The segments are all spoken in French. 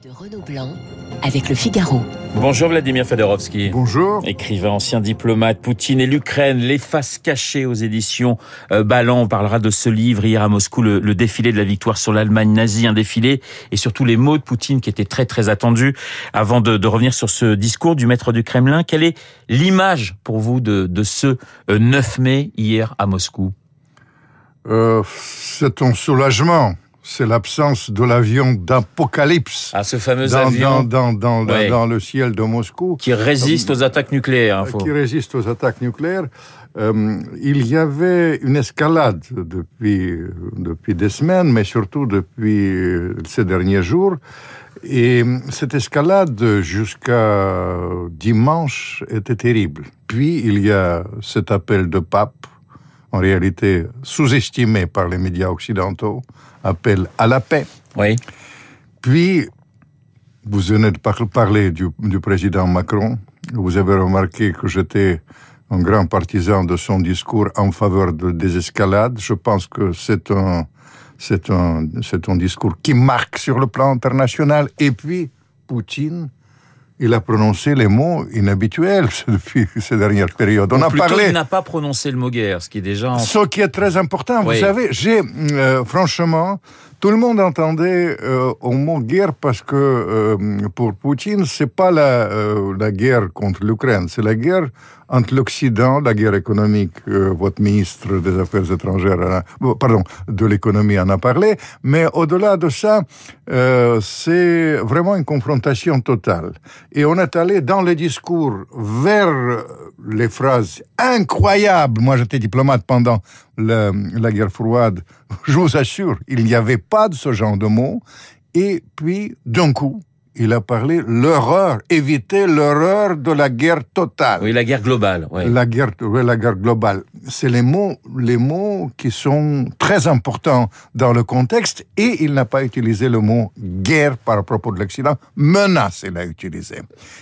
de Renaud Blanc avec le Figaro. Bonjour Vladimir Fedorovski. Bonjour. Écrivain, ancien diplomate, Poutine et l'Ukraine, les faces cachées aux éditions euh, Ballant. On parlera de ce livre hier à Moscou, le, le défilé de la victoire sur l'Allemagne nazie, un défilé et surtout les mots de Poutine qui étaient très très attendus. Avant de, de revenir sur ce discours du maître du Kremlin, quelle est l'image pour vous de, de ce euh, 9 mai hier à Moscou? Euh, c'est un soulagement. C'est l'absence de l'avion d'Apocalypse Ah, ce fameux dans, avion dans, dans, dans, Ouais. dans le ciel de Moscou, qui résiste aux attaques nucléaires. hein, faut- qui résiste aux attaques nucléaires. Euh, il y avait une escalade depuis, depuis des semaines, mais surtout depuis euh, ces derniers jours. Et cette escalade jusqu'à dimanche était terrible. Puis il y a cet appel de pape, en réalité sous-estimé par les médias occidentaux, appel à la paix. Oui. Puis, vous venez de par- parler du, du président Macron. Vous avez remarqué que j'étais un grand partisan de son discours en faveur de désescalade. Je pense que c'est un, c'est un, c'est un discours qui marque sur le plan international. Et puis, Poutine, il a prononcé les mots inhabituels depuis ces dernières périodes. On Ou a parlé. il n'a pas prononcé le mot guerre, ce qui est déjà en... Ce qui est très important, Oui. vous savez, j'ai euh, franchement, tout le monde entendait euh, au mot guerre parce que euh, pour Poutine, c'est pas la, euh, la guerre contre l'Ukraine, c'est la guerre entre l'Occident, la guerre économique. euh, votre ministre des Affaires étrangères, pardon, de l'économie en a parlé, mais au-delà de ça, euh, c'est vraiment une confrontation totale. Et on est allé dans le discours vers les phrases incroyables. Moi, j'étais diplomate pendant la guerre froide. Je vous assure, il n'y avait pas de ce genre de mots. Et puis, d'un coup, il a parlé l'horreur, éviter l'horreur de la guerre totale. Oui, la guerre globale. ouais. La guerre, ouais, la guerre globale. C'est les mots, les mots qui sont très importants dans le contexte et il n'a pas utilisé le mot guerre par propos de l'Occident. Menace, il a utilisé.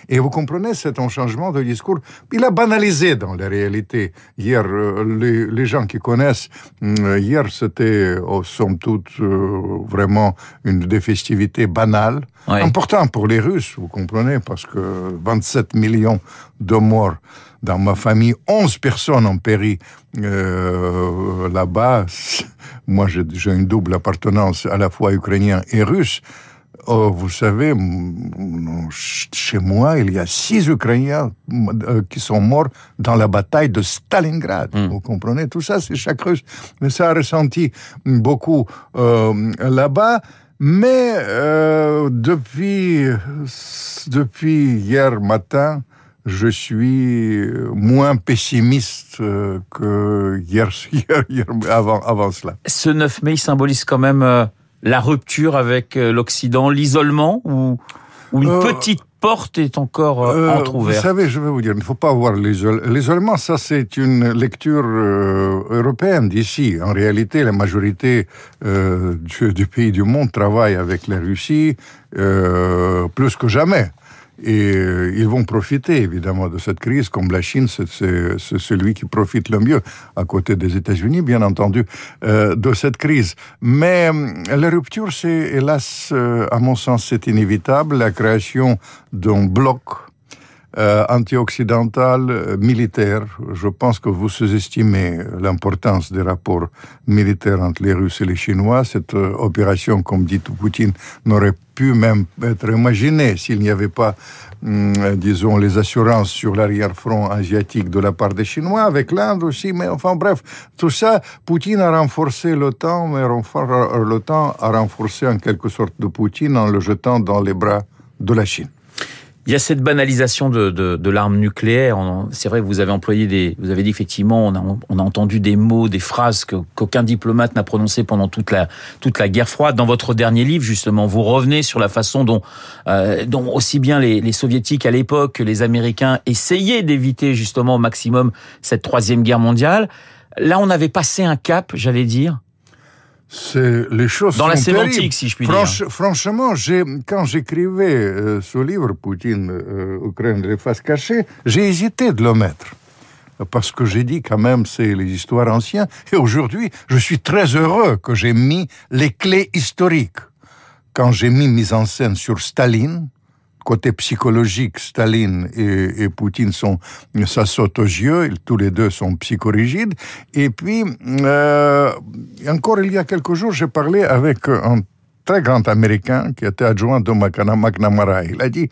Et vous comprenez, c'est un changement de discours. Il a banalisé dans la réalité. Hier, euh, les, les gens qui connaissent, euh, hier, c'était, oh, somme toute, euh, vraiment une des festivités banales. Ouais. Important pour les Russes, vous comprenez, parce que 27 millions de morts dans ma famille, 11 personnes ont péri euh, là-bas. Moi, j'ai une double appartenance à la fois ukrainien et russe. Oh, vous savez, chez moi, il y a six Ukrainiens euh, qui sont morts dans la bataille de Stalingrad. Vous comprenez? Tout ça, c'est chaque Russe. Mais ça a ressenti beaucoup euh, là-bas. Mais euh, depuis, depuis hier matin, je suis moins pessimiste euh, que hier, hier, hier avant, avant cela. Ce 9 mai, il symbolise quand même euh, la rupture avec euh, l'Occident, l'isolement, ou, ou une Euh, petite porte est encore euh, Euh, vous entrouverte savez, je vais vous dire, il ne faut pas avoir l'isol- l'isolement. Ça, c'est une lecture euh, européenne d'ici. En réalité, la majorité euh, du, du pays du monde travaille avec la Russie plus que jamais. Et euh, ils vont profiter évidemment de cette crise, comme la Chine, c'est celui qui profite le mieux, à côté des États-Unis, bien entendu, euh, de cette crise. Mais euh, la rupture, c'est hélas, euh, à mon sens, c'est inévitable, la création d'un bloc euh, anti-occidental euh, militaire. Je pense que vous sous-estimez l'importance des rapports militaires entre les Russes et les Chinois. Cette euh, opération, comme dit Poutine, n'aurait pu même être imaginée s'il n'y avait pas, hum, euh, disons, les assurances sur l'arrière-front asiatique de la part des Chinois, avec l'Inde aussi. Mais enfin, bref, tout ça, Poutine a renforcé l'OTAN, mais euh, l'OTAN a renforcé en quelque sorte de Poutine en le jetant dans les bras de la Chine. Il y a cette banalisation de, de, de l'arme nucléaire. C'est vrai que vous avez employé des, vous avez dit effectivement, on a, on a entendu des mots, des phrases qu'aucun diplomate n'a prononcées pendant toute la, toute la guerre froide. Dans votre dernier livre, justement, vous revenez sur la façon dont, euh, dont aussi bien les, les soviétiques à l'époque que les américains essayaient d'éviter justement au maximum cette troisième guerre mondiale. Là, on avait passé un cap, j'allais dire. C'est les choses Dans la sémantique, terribles. si je puis Franch- Franchement, quand j'écrivais euh, ce livre, Poutine, euh, Ukraine, les faces cachées, j'ai hésité de le mettre. Parce que j'ai dit quand même, c'est les histoires anciennes. Et aujourd'hui, je suis très heureux que j'ai mis les clés historiques. quand j'ai mis mise en scène sur Staline, côté psychologique, Staline et, et Poutine sont, ça saute aux yeux, tous les deux sont psychorigides. Et puis, euh, encore il y a quelques jours, j'ai parlé avec un très grand Américain qui était adjoint de McNamara. Il a dit,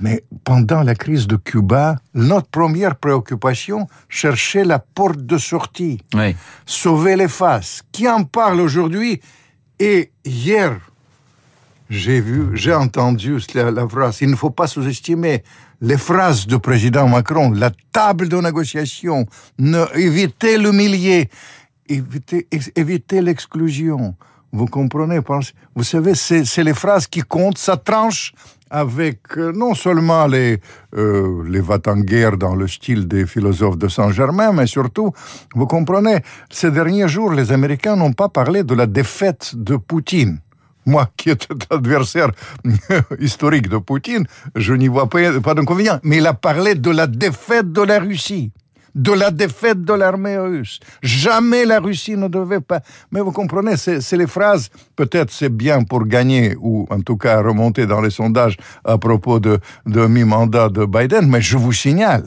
mais pendant la crise de Cuba, notre première préoccupation, chercher la porte de sortie, Oui. sauver les faces. Qui en parle aujourd'hui? Et hier, j'ai vu, j'ai entendu la, phrase, il ne faut pas sous-estimer les phrases du président Macron, la table de négociation, éviter l'humilier, éviter, éviter l'exclusion. Vous comprenez? Vous savez, c'est c'est les phrases qui comptent, ça tranche avec euh, non seulement les, euh, les va-t-en-guerre dans le style des philosophes de Saint-Germain, mais surtout, vous comprenez, ces derniers jours, les Américains n'ont pas parlé de la défaite de Poutine. Moi, qui est adversaire historique de Poutine, je n'y vois pas, pas d'inconvénient. Mais il a parlé de la défaite de la Russie, de la défaite de l'armée russe. Jamais la Russie ne devait pas. Mais vous comprenez, c'est les phrases. Peut-être c'est bien pour gagner ou en tout cas remonter dans les sondages à propos de, de mi-mandat de Biden. Mais je vous signale,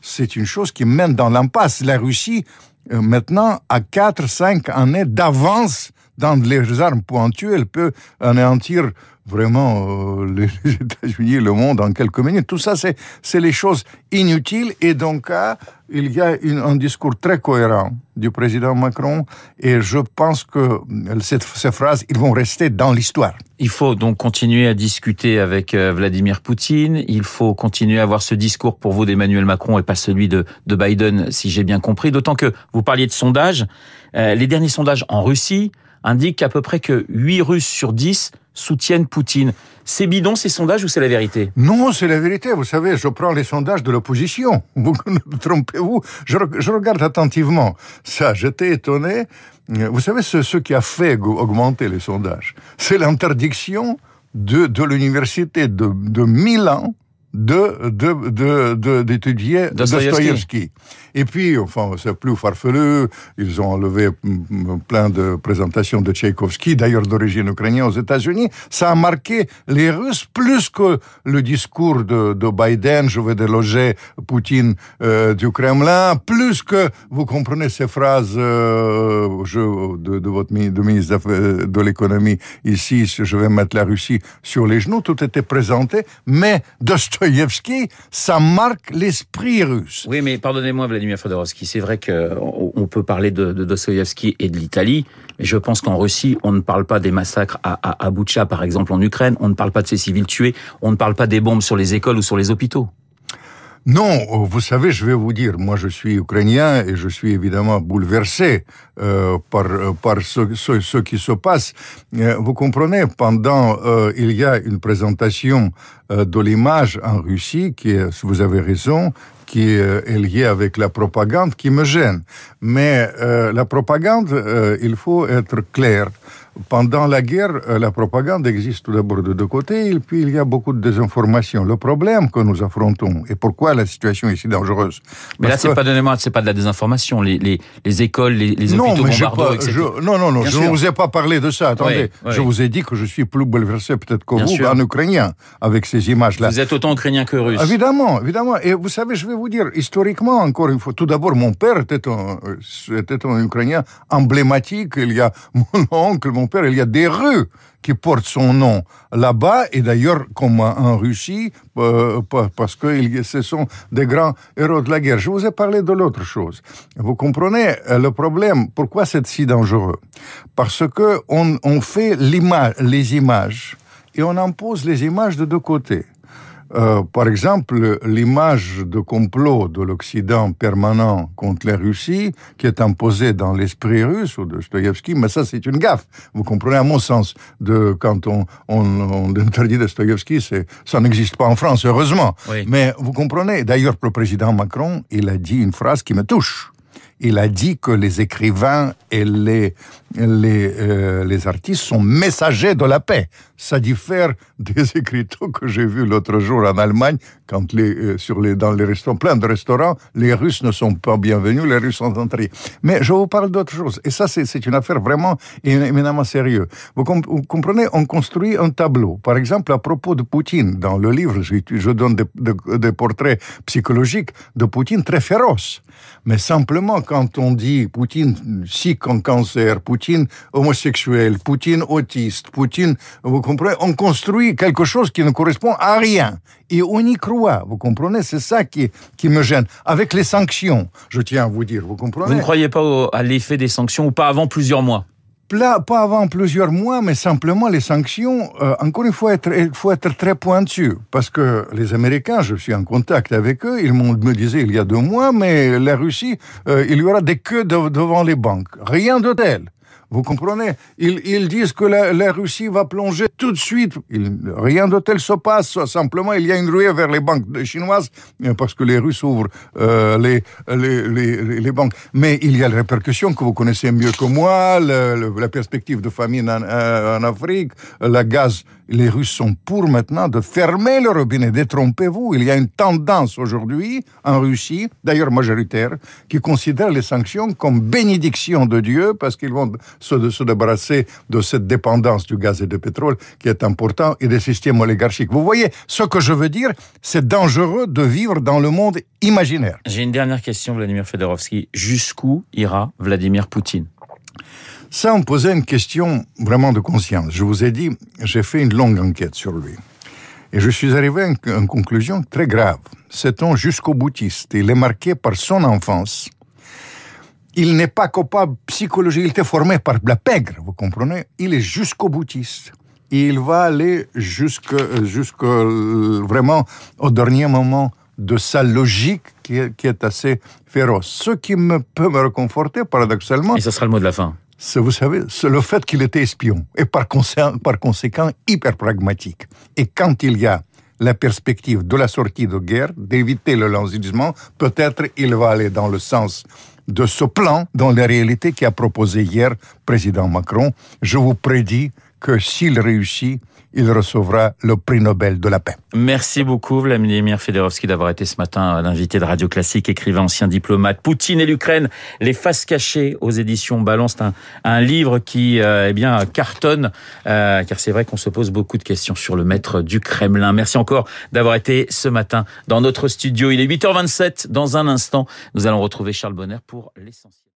c'est une chose qui mène dans l'impasse. La Russie, maintenant, a 4-5 années d'avance dans les armes pointues. Elle peut anéantir vraiment euh, les États-Unis le monde en quelques minutes. Tout ça, c'est les choses inutiles. Et donc, ah, il y a une- un discours très cohérent du président Macron. Et je pense que euh, cette, ces phrases, ils vont rester dans l'histoire. Il faut donc continuer à discuter avec euh, Vladimir Poutine. Il faut continuer à avoir ce discours pour vous d'Emmanuel Macron et pas celui de, de Biden, si j'ai bien compris. D'autant que vous parliez de sondages. Euh, les derniers sondages en Russie indiquent qu'à peu près que 8 Russes sur 10 soutiennent Poutine. C'est bidon ces sondages ou c'est la vérité? Non, c'est la vérité. Vous savez, je prends les sondages de l'opposition. Vous ne trompez-vous? Je, je regarde attentivement ça. J'étais étonné. Vous savez, ce, ce qui a fait augmenter les sondages, c'est l'interdiction de, de l'université de, de Milan de, de, de, de- d'étudier Dostoïevski. Dostoïevski. Et puis, enfin, c'est plus farfelu. Ils ont enlevé mm, plein de présentations de Tchaïkovski, d'ailleurs d'origine ukrainienne aux États-Unis. Ça a marqué les Russes plus que le discours de, de Biden, je vais déloger Poutine euh, du Kremlin, plus que, vous comprenez ces phrases euh, je, de, de votre mi- de ministre d'Affaires- de l'économie ici, je vais mettre la Russie sur les genoux, tout était présenté, mais Dostoïevski, ça marque l'esprit russe. Oui, mais pardonnez-moi, Vladimir Fedorovski, c'est vrai qu'on on peut parler de, de Dostoïevski et de l'Italie, mais je pense qu'en Russie, on ne parle pas des massacres à, à, par exemple, en Ukraine, on ne parle pas de ces civils tués, on ne parle pas des bombes sur les écoles ou sur les hôpitaux. Non, vous savez, je vais vous dire, moi je suis ukrainien et je suis évidemment bouleversé euh, par, euh, par ce, qui se passe. Euh, vous comprenez, pendant, euh, il y a une présentation euh, de l'image en Russie qui est, vous avez raison, qui est liée avec la propagande qui me gêne. Mais euh, la propagande, euh, il faut être clair. Pendant la guerre, euh, la propagande existe tout d'abord de deux côtés, et puis il y a beaucoup de désinformation. Le problème que nous affrontons, et pourquoi la situation est si dangereuse? Mais là, c'est que- pas c'est pas de la désinformation. Les, les, les écoles, les, les non, hôpitaux mais je, bombardeaux, pas- etc. je- non, non, non, Bien je ne vous ai pas parlé de ça. Attendez, Oui, oui. je vous ai dit que je suis plus bouleversé peut-être que Bien vous sûr. en ukrainien avec ces images-là. Vous êtes autant ukrainien que russe. Évidemment, évidemment. Et vous savez, je vais vous dire, historiquement, encore une fois, tout d'abord, mon père était un, Ukrainien emblématique. Il y a mon oncle, mon père, il y a des rues qui portent son nom là-bas, et d'ailleurs, comme en Russie, pa- parce que ce sont des grands héros de la guerre. Je vous ai parlé de l'autre chose. Vous comprenez le problème Pourquoi c'est si dangereux Parce que on, fait les images, et on impose les images de deux côtés. Euh, par exemple, l'image de complot de l'Occident permanent contre la Russie, qui est imposée dans l'esprit russe ou de Dostoïevski, mais ça c'est une gaffe. Vous comprenez à mon sens, de, quand on, on, on interdit Dostoïevski, ça n'existe pas en France, heureusement. Oui. Mais vous comprenez, d'ailleurs, le président Macron, il a dit une phrase qui me touche. Il a dit que les écrivains et les, les, euh, les artistes sont messagers de la paix. Ça diffère des écriteaux que j'ai vus l'autre jour en Allemagne, quand les, euh, sur les, dans les restaurants, plein de restaurants, les Russes ne sont pas bienvenus, les Russes sont entrés. Mais je vous parle d'autre chose. Et ça, c'est une affaire vraiment éminemment sérieuse. Vous, comp vous, comprenez, on construit un tableau. Par exemple, à propos de Poutine, dans le livre, je, je donne des, des, des portraits psychologiques de Poutine très féroces. Mais simplement, quand on dit Poutine sick en cancer, Poutine homosexuel, Poutine autiste, Poutine, vous comprenez, on construit quelque chose qui ne correspond à rien. Et on y croit, vous comprenez C'est ça qui, me gêne. Avec les sanctions, je tiens à vous dire, vous comprenez Vous ne croyez pas à l'effet des sanctions ou pas avant plusieurs mois? Pas avant plusieurs mois, mais simplement les sanctions, euh, encore une fois, être, il faut être très pointu. Parce que les Américains, je suis en contact avec eux, ils me disaient il y a deux mois, mais la Russie, euh, il y aura des queues de, devant les banques. Rien de tel. Vous comprenez? Ils, disent que la, Russie va plonger tout de suite. Rien de tel se passe. Simplement, il y a une ruée vers les banques chinoises parce que les Russes ouvrent euh, les, les, les, banques. Mais il y a les répercussions que vous connaissez mieux que moi, la perspective de famine en, en, Afrique, la gaz. Les Russes sont pour maintenant de fermer le robinet. Détrompez-vous. Il y a une tendance aujourd'hui en Russie, d'ailleurs majoritaire, qui considère les sanctions comme bénédiction de Dieu parce qu'ils vont se, se débarrasser de cette dépendance du gaz et du pétrole qui est important et des systèmes oligarchiques. Vous voyez, ce que je veux dire, c'est dangereux de vivre dans le monde imaginaire. J'ai une dernière question, Vladimir Fedorovski. Jusqu'où ira Vladimir Poutine? Ça, on posait une question vraiment de conscience. Je vous ai dit, j'ai fait une longue enquête sur lui. Et je suis arrivé à une conclusion très grave. C'est un jusqu'au boutiste. Il est marqué par son enfance, il n'est pas coupable psychologique, il était formé par la pègre, vous comprenez? Il est jusqu'au boutiste. Il va aller jusque, jusque vraiment au dernier moment de sa logique qui est, qui est assez féroce. Ce qui me peut me réconforter, paradoxalement. Et ce sera le mot de la fin. Vous savez, c'est le fait qu'il était espion et par conséquent, par conséquent hyper pragmatique. Et quand il y a la perspective de la sortie de guerre, d'éviter le lancement, peut-être il va aller dans le sens de ce plan dans la réalité qu'a proposé hier président Macron. Je vous prédis que s'il réussit, il recevra le prix Nobel de la paix. Merci beaucoup Vladimir Fedorovski d'avoir été ce matin l'invité de Radio Classique, écrivain ancien diplomate. Poutine et l'Ukraine, les faces cachées aux éditions Balance, un, un livre qui euh, eh bien cartonne, euh, car c'est vrai qu'on se pose beaucoup de questions sur le maître du Kremlin. Merci encore d'avoir été ce matin dans notre studio. Il est 8h27. Dans un instant, nous allons retrouver Charles Bonner pour l'essentiel.